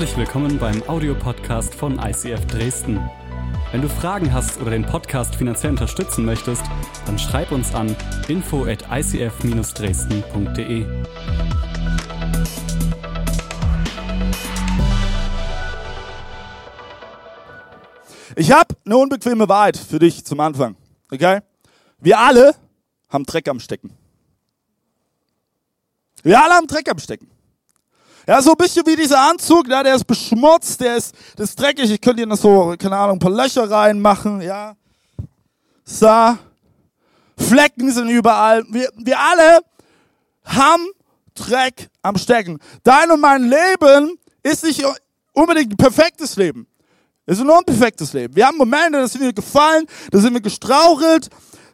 Herzlich willkommen beim Audiopodcast von ICF Dresden. Wenn du Fragen hast oder den Podcast finanziell unterstützen möchtest, dann schreib uns an info at icf-dresden.de. Ich habe eine unbequeme Wahrheit für dich zum Anfang. Okay? Wir alle haben Dreck am Stecken. Wir alle haben Dreck am Stecken. Ja, so ein bisschen wie dieser Anzug, ja, der ist beschmutzt, der ist, der ist dreckig. Ich könnte noch so, keine Ahnung, ein paar Löcher reinmachen, ja. So. Flecken sind überall. Wir, wir alle haben Dreck am Stecken. Dein und mein Leben ist nicht unbedingt ein perfektes Leben. Es ist ein unperfektes Leben. Wir haben Momente, da sind wir gefallen, da sind wir gestrauchelt,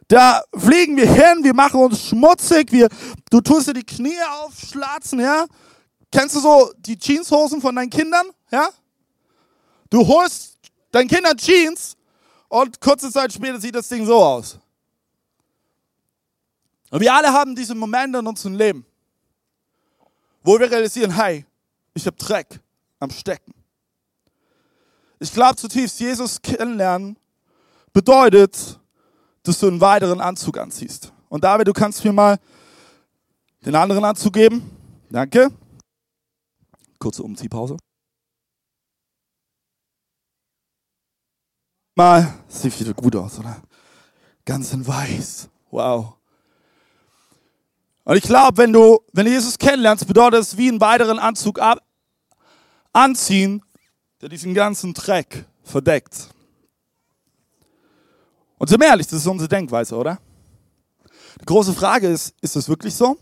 da fliegen wir hin, wir machen uns schmutzig, wir, du tust dir die Knie aufschlatzen, ja. Kennst du so die Jeanshosen von deinen Kindern? Ja? Du holst deinen Kindern Jeans und kurze Zeit später sieht das Ding so aus. Und wir alle haben diese Momente in unserem Leben, wo wir realisieren, hey, ich habe Dreck am Stecken. Ich glaube zutiefst, Jesus kennenlernen bedeutet, dass du einen weiteren Anzug anziehst. Und David, du kannst mir mal den anderen Anzug geben. Danke. Kurze Umziehpause. Mal, sieht wieder gut aus, oder? Ganz in weiß. Wow. Und ich glaube, wenn du, wenn du Jesus kennenlernst, bedeutet es wie einen weiteren Anzug ab, anziehen, der diesen ganzen Dreck verdeckt. Und sind wir ehrlich, das ist unsere Denkweise, oder? Die große Frage ist, ist es wirklich so?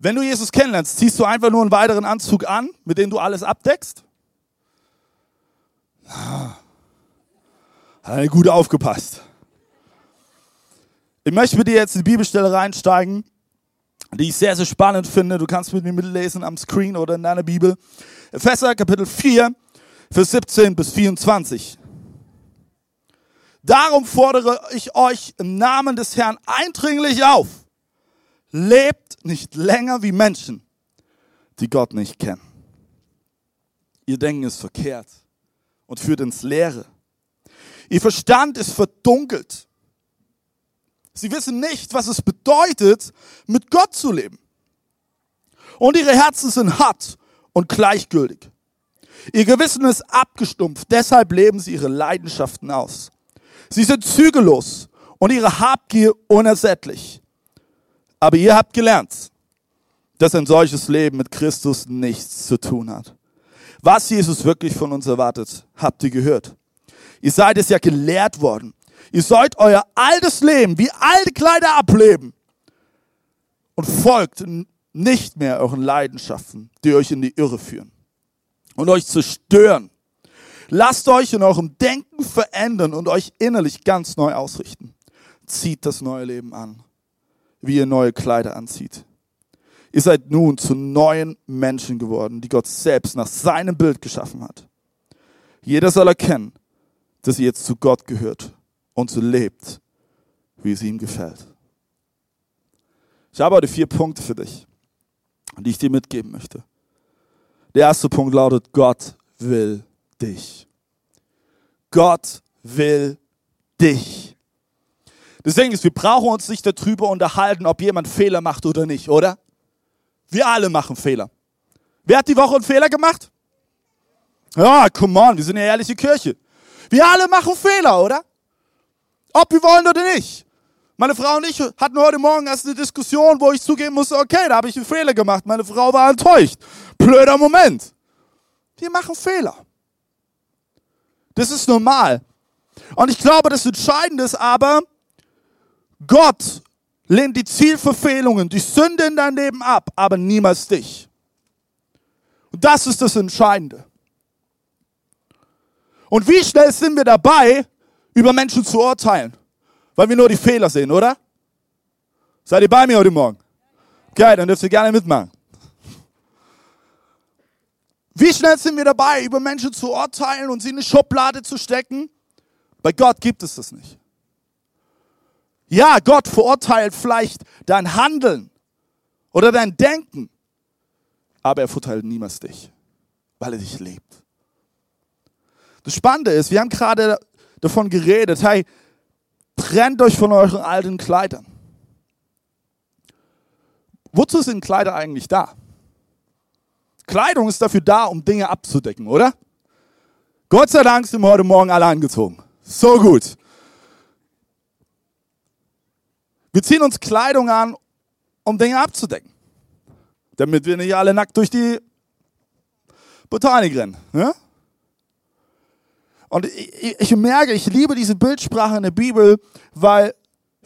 Wenn du Jesus kennenlernst, ziehst du einfach nur einen weiteren Anzug an, mit dem du alles abdeckst? Ah, hat gut aufgepasst. Ich möchte mit dir jetzt in die Bibelstelle reinsteigen, die ich sehr, sehr spannend finde. Du kannst mit mir mitlesen am Screen oder in deiner Bibel. Epheser Kapitel 4, Vers 17 bis 24. Darum fordere ich euch im Namen des Herrn eindringlich auf Lebt nicht länger wie Menschen, die Gott nicht kennen. Ihr Denken ist verkehrt und führt ins Leere. Ihr Verstand ist verdunkelt. Sie wissen nicht, was es bedeutet, mit Gott zu leben. Und ihre Herzen sind hart und gleichgültig. Ihr Gewissen ist abgestumpft, deshalb leben sie ihre Leidenschaften aus. Sie sind zügellos und ihre Habgier unersättlich. Aber ihr habt gelernt, dass ein solches Leben mit Christus nichts zu tun hat. Was Jesus wirklich von uns erwartet, habt ihr gehört. Ihr seid es ja gelehrt worden. Ihr sollt euer altes Leben wie alte Kleider ableben und folgt nicht mehr euren Leidenschaften, die euch in die Irre führen und euch zerstören. Lasst euch in eurem Denken verändern und euch innerlich ganz neu ausrichten. Zieht das neue Leben an wie ihr neue Kleider anzieht. Ihr seid nun zu neuen Menschen geworden, die Gott selbst nach seinem Bild geschaffen hat. Jeder soll erkennen, dass ihr jetzt zu Gott gehört und so lebt, wie es ihm gefällt. Ich habe heute vier Punkte für dich, die ich dir mitgeben möchte. Der erste Punkt lautet, Gott will dich. Gott will dich. Deswegen ist, wir brauchen uns nicht darüber unterhalten, ob jemand Fehler macht oder nicht, oder? Wir alle machen Fehler. Wer hat die Woche einen Fehler gemacht? Ja, come on, wir sind eine ehrliche Kirche. Wir alle machen Fehler, oder? Ob wir wollen oder nicht. Meine Frau und ich hatten heute Morgen erst eine Diskussion, wo ich zugeben musste, okay, da habe ich einen Fehler gemacht. Meine Frau war enttäuscht. Blöder Moment. Wir machen Fehler. Das ist normal. Und ich glaube, das Entscheidende ist aber, Gott lehnt die Zielverfehlungen, die Sünde in dein Leben ab, aber niemals dich. Und das ist das Entscheidende. Und wie schnell sind wir dabei, über Menschen zu urteilen? Weil wir nur die Fehler sehen, oder? Seid ihr bei mir heute Morgen? Okay, dann dürft ihr gerne mitmachen. Wie schnell sind wir dabei, über Menschen zu urteilen und sie in eine Schublade zu stecken? Bei Gott gibt es das nicht. Ja, Gott verurteilt vielleicht dein Handeln oder dein Denken, aber er verurteilt niemals dich. weil er dich liebt. Das Spannende ist, wir haben gerade davon geredet, hey, trennt euch von euren alten Kleidern. Wozu sind Kleider eigentlich da? Kleidung ist dafür da, um Dinge abzudecken, oder? Gott sei Dank sind wir heute Morgen alle angezogen. So gut. Wir ziehen uns Kleidung an, um Dinge abzudecken. Damit wir nicht alle nackt durch die Botanik rennen. Ne? Und ich, ich merke, ich liebe diese Bildsprache in der Bibel, weil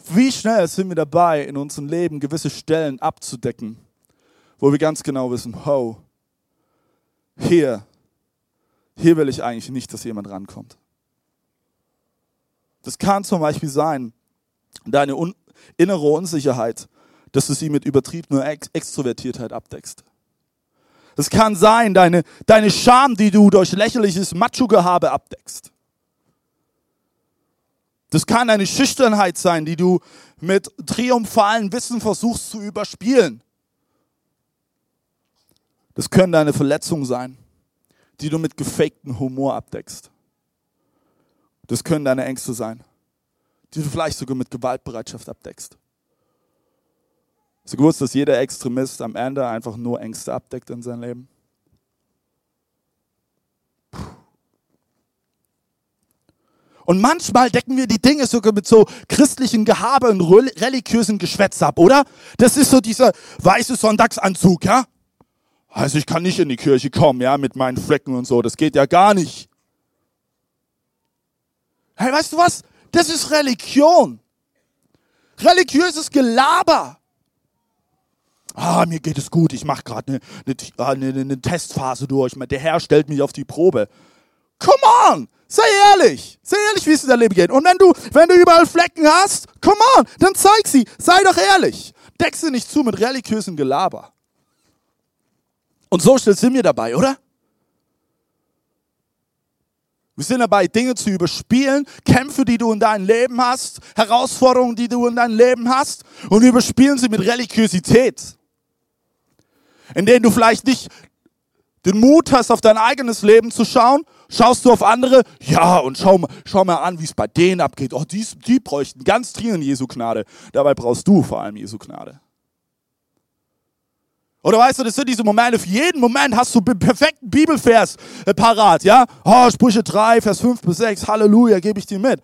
wie schnell sind wir dabei, in unserem Leben gewisse Stellen abzudecken, wo wir ganz genau wissen, oh, hier, hier will ich eigentlich nicht, dass jemand rankommt. Das kann zum Beispiel sein, deine un innere Unsicherheit, dass du sie mit übertriebener Ex Extrovertiertheit abdeckst. Es kann sein, deine, deine Scham, die du durch lächerliches Macho-Gehabe abdeckst. Das kann eine Schüchternheit sein, die du mit triumphalen Wissen versuchst zu überspielen. Das können deine Verletzungen sein, die du mit gefakten Humor abdeckst. Das können deine Ängste sein, die du vielleicht sogar mit Gewaltbereitschaft abdeckst. Hast du gewusst, dass jeder Extremist am Ende einfach nur Ängste abdeckt in seinem Leben? Und manchmal decken wir die Dinge sogar mit so christlichen Gehabe und religiösen Geschwätz ab, oder? Das ist so dieser weiße Sonntagsanzug, ja? Also ich kann nicht in die Kirche kommen, ja, mit meinen Flecken und so. Das geht ja gar nicht. Hey, weißt du was? Das ist Religion. Religiöses Gelaber ah, mir geht es gut, ich mache gerade eine, eine, eine, eine Testphase durch, der Herr stellt mich auf die Probe. Come on, sei ehrlich, sei ehrlich, wie es in deinem Leben geht. Und wenn du, wenn du überall Flecken hast, come on, dann zeig sie, sei doch ehrlich. Deck sie nicht zu mit religiösem Gelaber. Und so schnell sind wir dabei, oder? Wir sind dabei, Dinge zu überspielen, Kämpfe, die du in deinem Leben hast, Herausforderungen, die du in deinem Leben hast, und überspielen sie mit Religiosität in denen du vielleicht nicht den Mut hast, auf dein eigenes Leben zu schauen, schaust du auf andere, ja, und schau, schau mal an, wie es bei denen abgeht. Oh, die, die bräuchten ganz dringend Jesu Gnade. Dabei brauchst du vor allem Jesu Gnade. Oder weißt du, das sind diese Momente, für jeden Moment hast du perfekten Bibelvers äh, parat, ja? Oh, Sprüche 3, Vers 5 bis 6, Halleluja, gebe ich dir mit.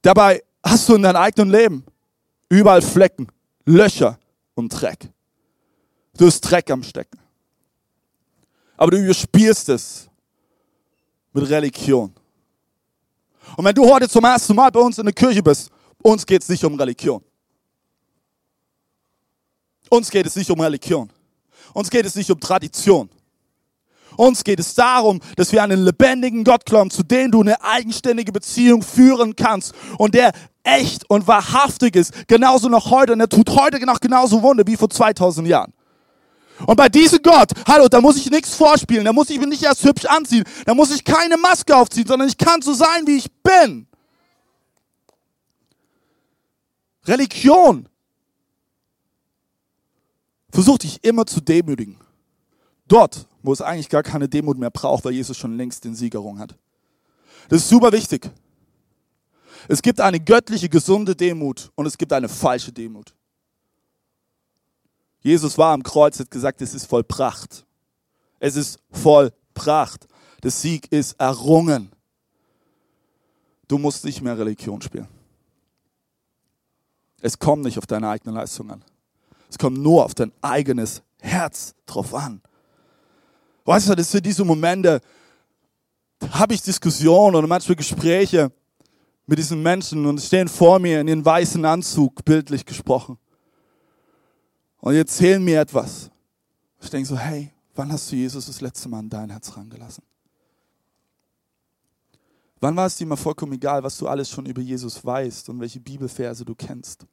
Dabei hast du in deinem eigenen Leben Überall Flecken, Löcher und Dreck. Du hast Dreck am Stecken. Aber du überspielst es mit Religion. Und wenn du heute zum ersten Mal bei uns in der Kirche bist, uns geht es nicht um Religion. Uns geht es nicht um Religion. Uns geht es nicht um Tradition. Uns geht es darum, dass wir an einen lebendigen Gott glauben, zu dem du eine eigenständige Beziehung führen kannst und der echt und wahrhaftig ist, genauso noch heute und er tut heute noch genauso Wunder wie vor 2000 Jahren. Und bei diesem Gott, hallo, da muss ich nichts vorspielen, da muss ich mich nicht erst hübsch anziehen, da muss ich keine Maske aufziehen, sondern ich kann so sein, wie ich bin. Religion versucht dich immer zu demütigen. Dort, wo es eigentlich gar keine Demut mehr braucht, weil Jesus schon längst den Siegerung hat. Das ist super wichtig. Es gibt eine göttliche, gesunde Demut und es gibt eine falsche Demut. Jesus war am Kreuz, hat gesagt, es ist vollbracht. Es ist vollbracht. Der Sieg ist errungen. Du musst nicht mehr Religion spielen. Es kommt nicht auf deine eigene Leistung an. Es kommt nur auf dein eigenes Herz drauf an. Weißt du, das sind diese Momente, habe ich Diskussionen oder manchmal Gespräche mit diesen Menschen und stehen vor mir in ihren weißen Anzug, bildlich gesprochen. Und erzählen mir etwas. Ich denke so, hey, wann hast du Jesus das letzte Mal in dein Herz rangelassen? Wann war es dir mal vollkommen egal, was du alles schon über Jesus weißt und welche Bibelverse du kennst?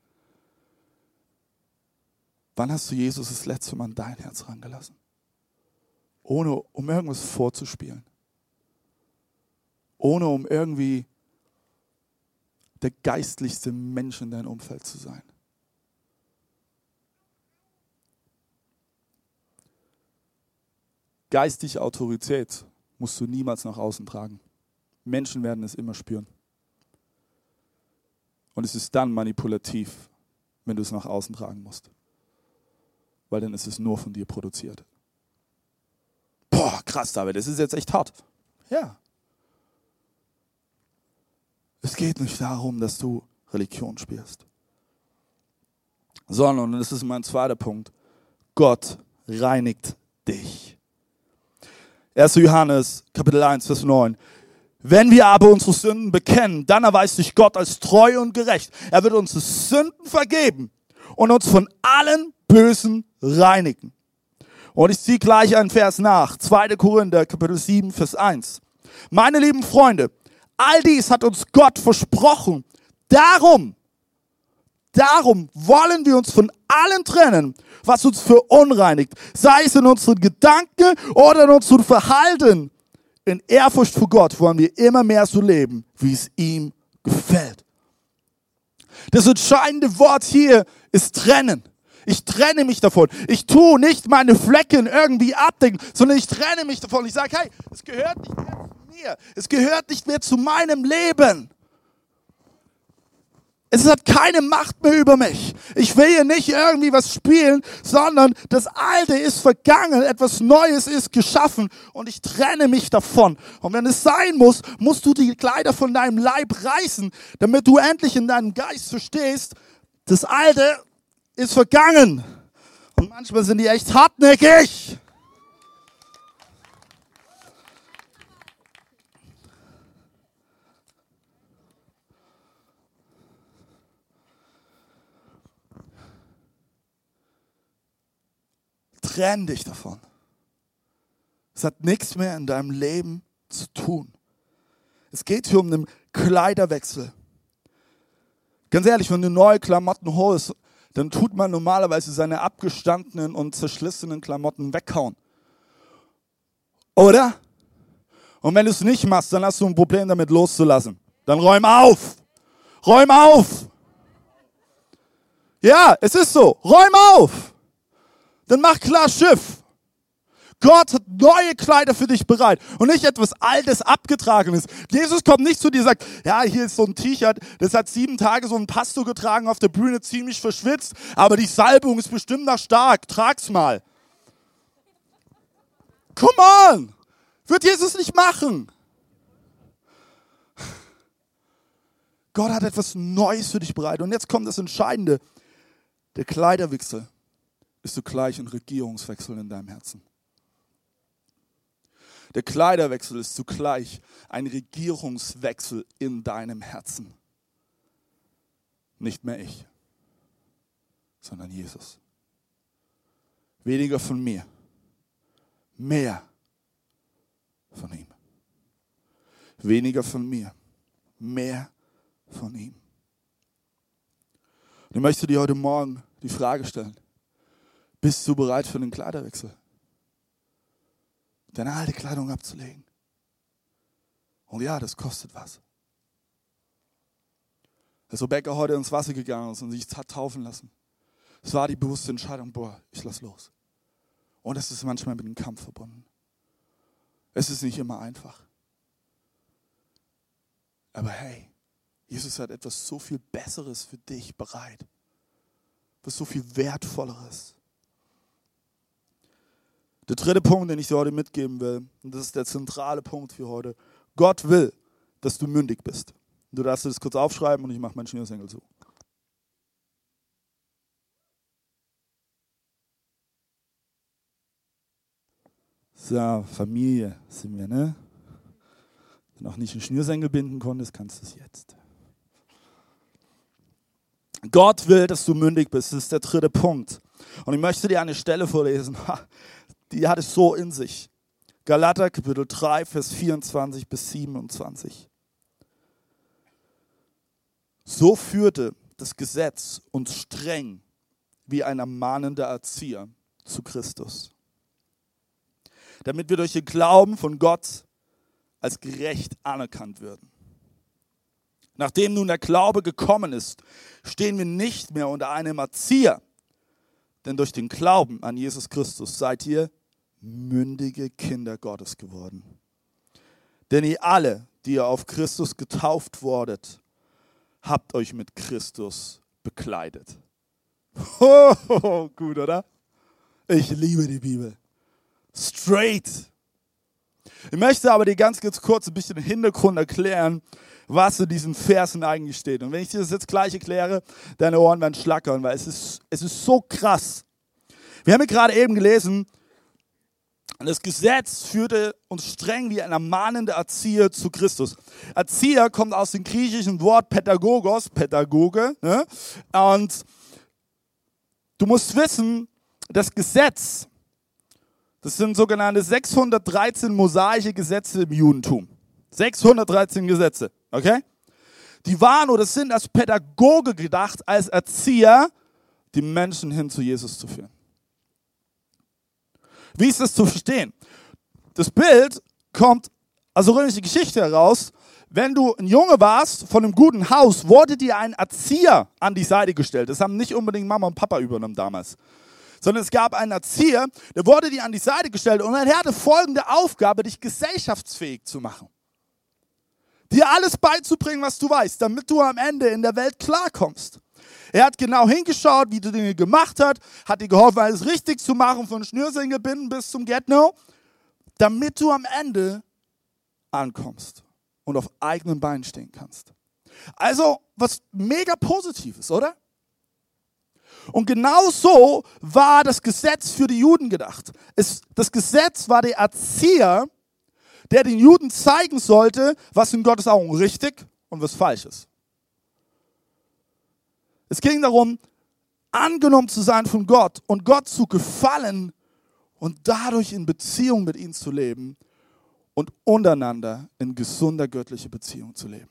Wann hast du Jesus das letzte Mal in dein Herz rangelassen? ohne um irgendwas vorzuspielen. Ohne um irgendwie der geistlichste Mensch in deinem Umfeld zu sein. Geistige Autorität musst du niemals nach außen tragen. Menschen werden es immer spüren. Und es ist dann manipulativ, wenn du es nach außen tragen musst. Weil dann ist es nur von dir produziert. Boah, krass, David, das ist jetzt echt hart. Ja. Es geht nicht darum, dass du Religion spielst. Sondern, und das ist mein zweiter Punkt, Gott reinigt dich. 1. Johannes, Kapitel 1, Vers 9. Wenn wir aber unsere Sünden bekennen, dann erweist sich Gott als treu und gerecht. Er wird unsere Sünden vergeben und uns von allen Bösen reinigen. Und ich ziehe gleich einen Vers nach. 2. Korinther, Kapitel 7, Vers 1. Meine lieben Freunde, all dies hat uns Gott versprochen. Darum, darum wollen wir uns von allen trennen, was uns verunreinigt, sei es in unseren Gedanken oder in unserem Verhalten. In Ehrfurcht vor Gott wollen wir immer mehr so leben, wie es ihm gefällt. Das entscheidende Wort hier ist trennen. Ich trenne mich davon. Ich tue nicht meine Flecken irgendwie abdecken, sondern ich trenne mich davon. Ich sage, hey, es gehört nicht mehr zu mir. Es gehört nicht mehr zu meinem Leben. Es hat keine Macht mehr über mich. Ich will hier nicht irgendwie was spielen, sondern das Alte ist vergangen, etwas Neues ist geschaffen und ich trenne mich davon. Und wenn es sein muss, musst du die Kleider von deinem Leib reißen, damit du endlich in deinem Geist verstehst, das Alte ist vergangen. Und manchmal sind die echt hartnäckig. Trenn dich davon. Es hat nichts mehr in deinem Leben zu tun. Es geht hier um einen Kleiderwechsel. Ganz ehrlich, wenn du neue Klamotten holst, dann tut man normalerweise seine abgestandenen und zerschlissenen Klamotten weghauen. Oder? Und wenn du es nicht machst, dann hast du ein Problem damit loszulassen. Dann räum auf. Räum auf. Ja, es ist so. Räum auf. Dann mach klar Schiff. Gott hat neue Kleider für dich bereit und nicht etwas Altes, Abgetragenes. Jesus kommt nicht zu dir und sagt, ja, hier ist so ein T-Shirt, das hat sieben Tage so ein Pastor getragen auf der Bühne, ziemlich verschwitzt, aber die Salbung ist bestimmt noch stark, trag's mal. Come on! Wird Jesus nicht machen. Gott hat etwas Neues für dich bereit. Und jetzt kommt das Entscheidende. Der Kleiderwechsel ist zugleich ein Regierungswechsel in deinem Herzen. Der Kleiderwechsel ist zugleich ein Regierungswechsel in deinem Herzen. Nicht mehr ich, sondern Jesus. Weniger von mir, mehr von ihm. Weniger von mir, mehr von ihm. Und ich möchte dir heute Morgen die Frage stellen, bist du bereit für den Kleiderwechsel? Deine alte Kleidung abzulegen. Und ja, das kostet was. Als Rebecca heute ins Wasser gegangen ist und sich hat taufen lassen, es war die bewusste Entscheidung, boah, ich lass los. Und es ist manchmal mit einem Kampf verbunden. Es ist nicht immer einfach. Aber hey, Jesus hat etwas so viel Besseres für dich bereit. Was so viel Wertvolleres. Der dritte Punkt, den ich dir heute mitgeben will, und das ist der zentrale Punkt für heute. Gott will, dass du mündig bist. Du darfst das kurz aufschreiben und ich mache meinen Schnürsenkel zu. So, Familie sind wir, ne? Wenn du noch nicht einen Schnürsenkel binden konntest, kannst du es jetzt. Gott will, dass du mündig bist. Das ist der dritte Punkt. Und ich möchte dir eine Stelle vorlesen die hat es so in sich. Galater Kapitel 3, Vers 24 bis 27. So führte das Gesetz uns streng wie ein ermahnender Erzieher zu Christus, damit wir durch den Glauben von Gott als gerecht anerkannt würden. Nachdem nun der Glaube gekommen ist, stehen wir nicht mehr unter einem Erzieher, denn durch den Glauben an Jesus Christus seid ihr mündige Kinder Gottes geworden. Denn ihr alle, die ihr auf Christus getauft wurdet, habt euch mit Christus bekleidet. Oh, gut, oder? Ich liebe die Bibel. Straight. Ich möchte aber dir ganz, ganz kurz ein bisschen Hintergrund erklären, was in diesen Versen eigentlich steht. Und wenn ich dir das jetzt gleich erkläre, deine Ohren werden schlackern, weil es ist, es ist so krass. Wir haben ja gerade eben gelesen, das Gesetz führte uns streng wie ein ermahnender Erzieher zu Christus. Erzieher kommt aus dem griechischen Wort Pädagogos, Pädagoge. Ne? Und du musst wissen, das Gesetz, das sind sogenannte 613 mosaische Gesetze im Judentum. 613 Gesetze, okay? Die waren oder sind als Pädagoge gedacht, als Erzieher, die Menschen hin zu Jesus zu führen. Wie ist das zu verstehen? Das Bild kommt aus der römischen Geschichte heraus. Wenn du ein Junge warst von einem guten Haus, wurde dir ein Erzieher an die Seite gestellt. Das haben nicht unbedingt Mama und Papa übernommen damals. Sondern es gab einen Erzieher, der wurde dir an die Seite gestellt und er hatte folgende Aufgabe, dich gesellschaftsfähig zu machen. Dir alles beizubringen, was du weißt, damit du am Ende in der Welt klarkommst. Er hat genau hingeschaut, wie du Dinge gemacht hast, hat dir geholfen, alles richtig zu machen, von Schnürsenkelbinden bis zum Get-No, damit du am Ende ankommst und auf eigenen Beinen stehen kannst. Also, was mega Positives, oder? Und genau so war das Gesetz für die Juden gedacht. Es, das Gesetz war der Erzieher, der den Juden zeigen sollte, was in Gottes Augen richtig und was falsch ist. Es ging darum, angenommen zu sein von Gott und Gott zu gefallen und dadurch in Beziehung mit ihm zu leben und untereinander in gesunder göttlicher Beziehung zu leben.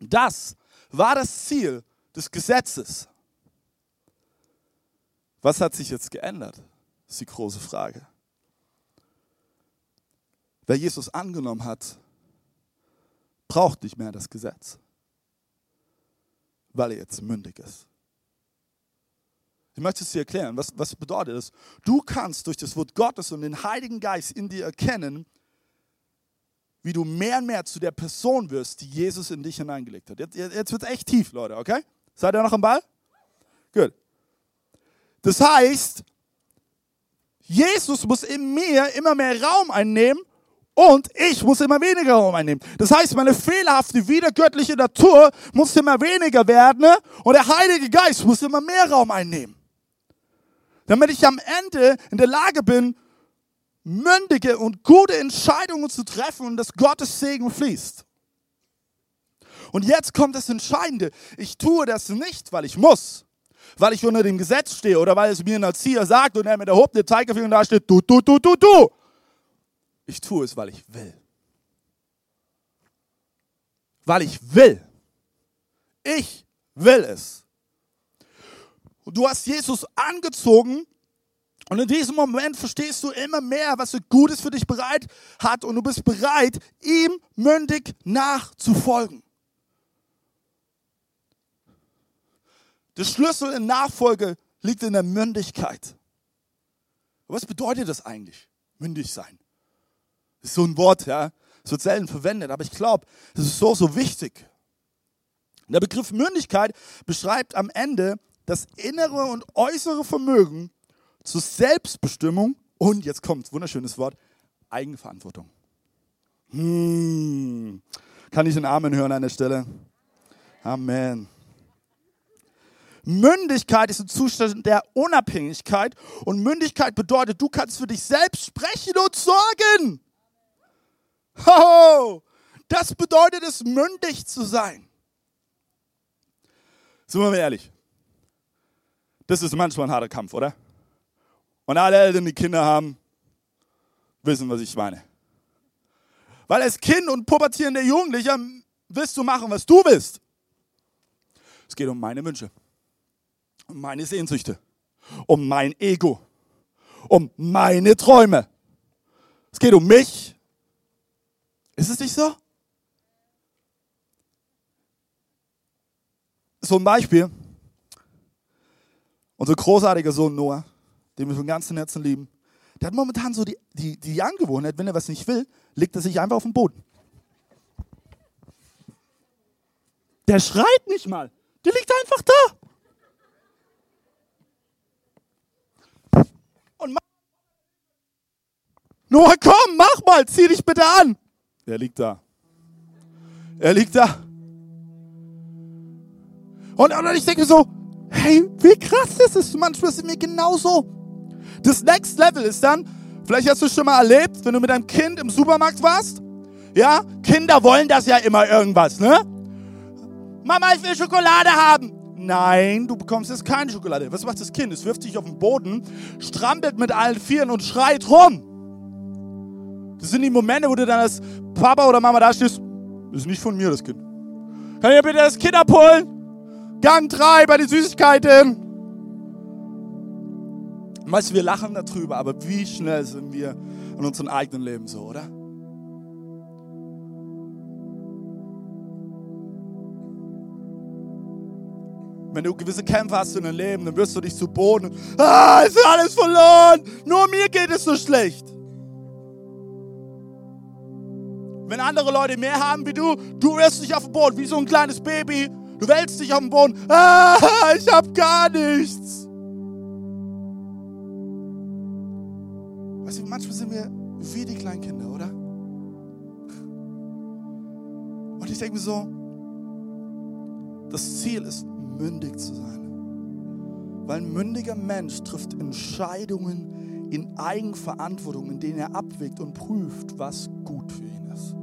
Das war das Ziel des Gesetzes. Was hat sich jetzt geändert? ist die große Frage. Wer Jesus angenommen hat, braucht nicht mehr das Gesetz weil er jetzt mündig ist. Ich möchte es dir erklären, was, was bedeutet das? Du kannst durch das Wort Gottes und den Heiligen Geist in dir erkennen, wie du mehr und mehr zu der Person wirst, die Jesus in dich hineingelegt hat. Jetzt, jetzt wird es echt tief, Leute, okay? Seid ihr noch am Ball? Gut. Das heißt, Jesus muss in mir immer mehr Raum einnehmen und ich muss immer weniger Raum einnehmen. Das heißt, meine fehlerhafte, wiedergöttliche Natur muss immer weniger werden und der Heilige Geist muss immer mehr Raum einnehmen. Damit ich am Ende in der Lage bin, mündige und gute Entscheidungen zu treffen und dass Gottes Segen fließt. Und jetzt kommt das Entscheidende. Ich tue das nicht, weil ich muss, weil ich unter dem Gesetz stehe oder weil es mir ein Erzieher sagt und er mit der erhobenen Zeigefinger da steht, du, du, du, du, du. Ich tue es, weil ich will. Weil ich will. Ich will es. Und du hast Jesus angezogen und in diesem Moment verstehst du immer mehr, was er Gutes für dich bereit hat und du bist bereit, ihm mündig nachzufolgen. Der Schlüssel in Nachfolge liegt in der Mündigkeit. Was bedeutet das eigentlich, mündig sein? Ist so ein Wort, ja. Es wird selten verwendet, aber ich glaube, es ist so, so wichtig. Der Begriff Mündigkeit beschreibt am Ende das innere und äußere Vermögen zur Selbstbestimmung und, jetzt kommt, wunderschönes Wort, Eigenverantwortung. Hm. Kann ich einen Amen hören an der Stelle? Amen. Mündigkeit ist ein Zustand der Unabhängigkeit und Mündigkeit bedeutet, du kannst für dich selbst sprechen und sorgen. Ho, das bedeutet es, mündig zu sein. Sind wir mal ehrlich. Das ist manchmal ein harter Kampf, oder? Und alle Eltern, die Kinder haben, wissen, was ich meine. Weil als Kind und pubertierender Jugendlicher willst du machen, was du willst. Es geht um meine Wünsche, um meine Sehnsüchte, um mein Ego, um meine Träume. Es geht um mich ist es nicht so? So ein Beispiel. Unser großartiger Sohn Noah, den wir von ganzem Herzen lieben, der hat momentan so die, die, die Angewohnheit, wenn er was nicht will, legt er sich einfach auf den Boden. Der schreit nicht mal. Der liegt einfach da. Und Noah, komm, mach mal, zieh dich bitte an. Er liegt da. Er liegt da. Und, und ich denke so, hey, wie krass ist es? Manchmal ist es mir genauso. Das Next Level ist dann, vielleicht hast du es schon mal erlebt, wenn du mit deinem Kind im Supermarkt warst. Ja, Kinder wollen das ja immer irgendwas, ne? Mama, ich will Schokolade haben. Nein, du bekommst jetzt keine Schokolade. Was macht das Kind? Es wirft sich auf den Boden, strampelt mit allen Vieren und schreit rum. Das sind die Momente, wo du dann als Papa oder Mama da stehst. Das ist nicht von mir, das Kind. Kann ihr bitte das Kind abholen? Gang 3 bei den Süßigkeiten. Weißt du, wir lachen darüber, aber wie schnell sind wir in unserem eigenen Leben so, oder? Wenn du gewisse Kämpfe hast in deinem Leben, dann wirst du dich zu Boden. Ah, ist alles verloren. Nur mir geht es so schlecht. Wenn andere Leute mehr haben wie du, du wirst dich auf dem Boden wie so ein kleines Baby. Du wälzt dich auf dem Boden. Ah, ich habe gar nichts. Weißt du, manchmal sind wir wie die Kleinkinder, oder? Und ich denke mir so, das Ziel ist mündig zu sein. Weil ein mündiger Mensch trifft Entscheidungen in Eigenverantwortung, in denen er abwägt und prüft, was gut für ihn ist.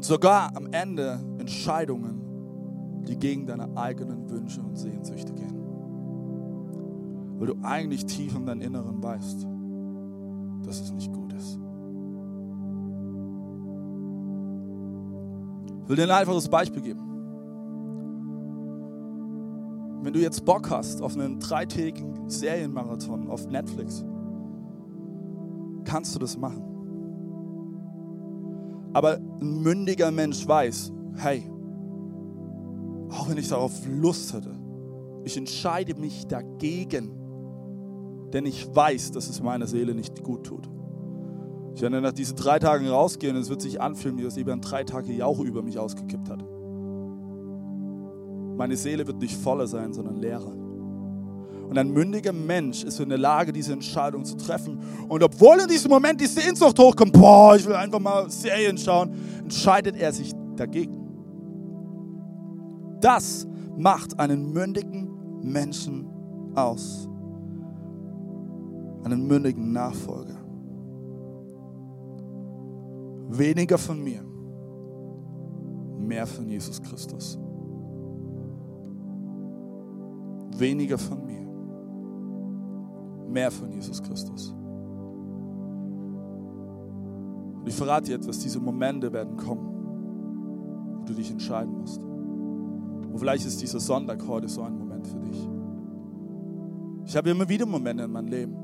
Und sogar am Ende Entscheidungen, die gegen deine eigenen Wünsche und Sehnsüchte gehen. Weil du eigentlich tief in deinem Inneren weißt, dass es nicht gut ist. will dir ein einfaches Beispiel geben. Wenn du jetzt Bock hast auf einen dreitägigen Serienmarathon auf Netflix, kannst du das machen. Aber ein mündiger Mensch weiß, hey, auch wenn ich darauf Lust hätte, ich entscheide mich dagegen, denn ich weiß, dass es meiner Seele nicht gut tut. Ich werde nach diesen drei Tagen rausgehen und es wird sich anfühlen, wie das jemand drei Tage Jauch über mich ausgekippt hat. Meine Seele wird nicht voller sein, sondern leerer. Und ein mündiger Mensch ist in der Lage, diese Entscheidung zu treffen. Und obwohl in diesem Moment die Sehnsucht hochkommt, boah, ich will einfach mal Serien schauen, entscheidet er sich dagegen. Das macht einen mündigen Menschen aus. Einen mündigen Nachfolger. Weniger von mir, mehr von Jesus Christus. Weniger von mir, mehr von Jesus Christus. Und ich verrate dir etwas, diese Momente werden kommen, wo du dich entscheiden musst. Und vielleicht ist dieser Sonntag heute so ein Moment für dich. Ich habe immer wieder Momente in meinem Leben.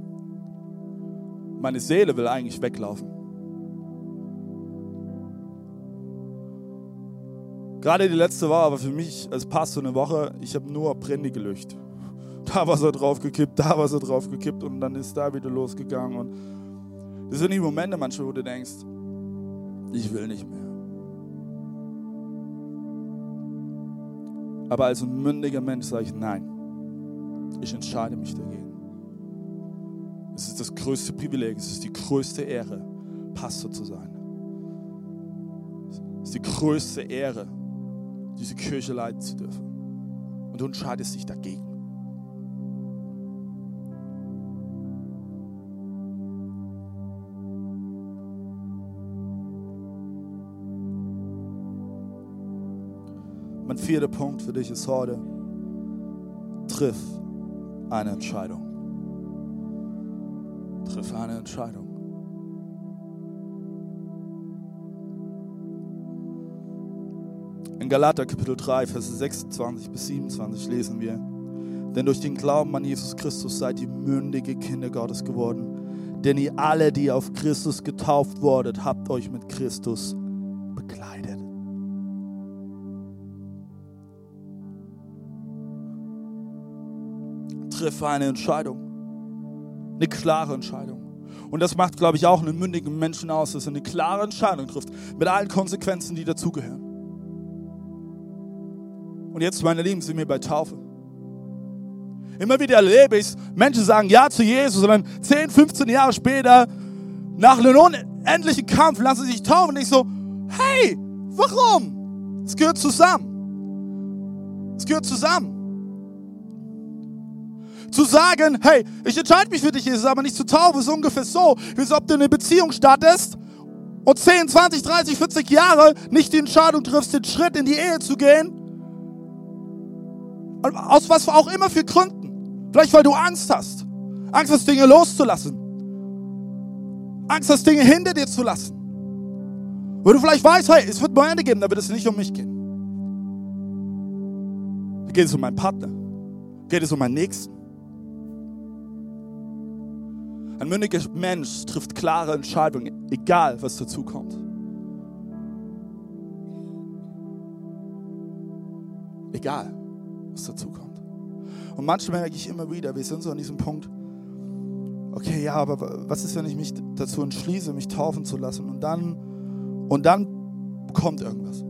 Meine Seele will eigentlich weglaufen. Gerade die letzte war aber für mich als Pastor eine Woche, ich habe nur Brände gelöscht. Da war sie drauf gekippt, da war sie drauf gekippt und dann ist da wieder losgegangen. Und das sind die Momente manchmal, wo du denkst, ich will nicht mehr. Aber als ein mündiger Mensch sage ich nein. Ich entscheide mich dagegen. Es ist das größte Privileg, es ist die größte Ehre, Pastor zu sein. Es ist die größte Ehre, diese Kirche leiten zu dürfen. Und du entscheidest dich dagegen. Mein vierter Punkt für dich ist heute, triff eine Entscheidung. Triff eine Entscheidung. In Galater Kapitel 3, Verse 26 bis 27 lesen wir, denn durch den Glauben an Jesus Christus seid ihr mündige Kinder Gottes geworden. Denn ihr alle, die auf Christus getauft wurdet, habt euch mit Christus Triff eine Entscheidung. Eine klare Entscheidung. Und das macht, glaube ich, auch einen mündigen Menschen aus, dass er eine klare Entscheidung trifft, mit allen Konsequenzen, die dazugehören. Und jetzt, meine Lieben, sind wir bei Taufe. Immer wieder erlebe ich Menschen sagen Ja zu Jesus und dann 10, 15 Jahre später, nach einem unendlichen Kampf, lassen sie sich taufen und ich so, hey, warum? Es gehört zusammen. Es gehört zusammen. Zu sagen, hey, ich entscheide mich für dich, Jesus, aber nicht zu taufen, ist ungefähr so, wie als ob du eine Beziehung startest und 10, 20, 30, 40 Jahre nicht die Entscheidung triffst, den Schritt in die Ehe zu gehen. Aus was auch immer für Gründen. Vielleicht weil du Angst hast. Angst hast, Dinge loszulassen. Angst hast, Dinge hinter dir zu lassen. Wo du vielleicht weißt, hey, es wird Momente geben, da wird es nicht um mich gehen. Geht es um meinen Partner. Geht es um meinen Nächsten. Ein mündiger Mensch trifft klare Entscheidungen, egal was dazu kommt. Egal, was dazu kommt. Und manchmal merke ich immer wieder, wir sind so an diesem Punkt, okay, ja, aber was ist, wenn ich mich dazu entschließe, mich taufen zu lassen und dann, und dann kommt irgendwas.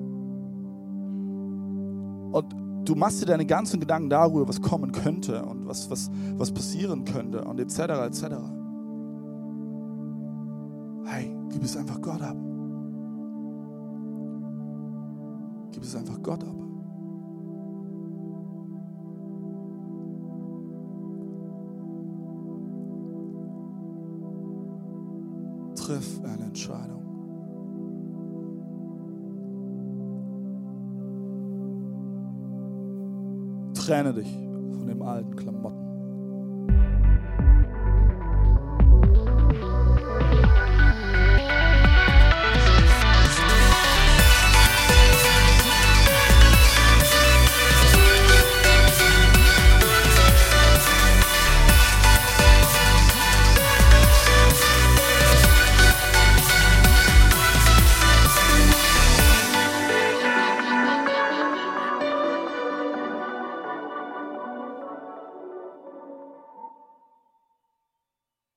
Und du machst dir deine ganzen Gedanken darüber, was kommen könnte und was, was, was passieren könnte und etc. etc. Hey, gib es einfach Gott ab. Gib es einfach Gott ab. Triff eine Entscheidung. Trenne dich von dem alten Klamotten.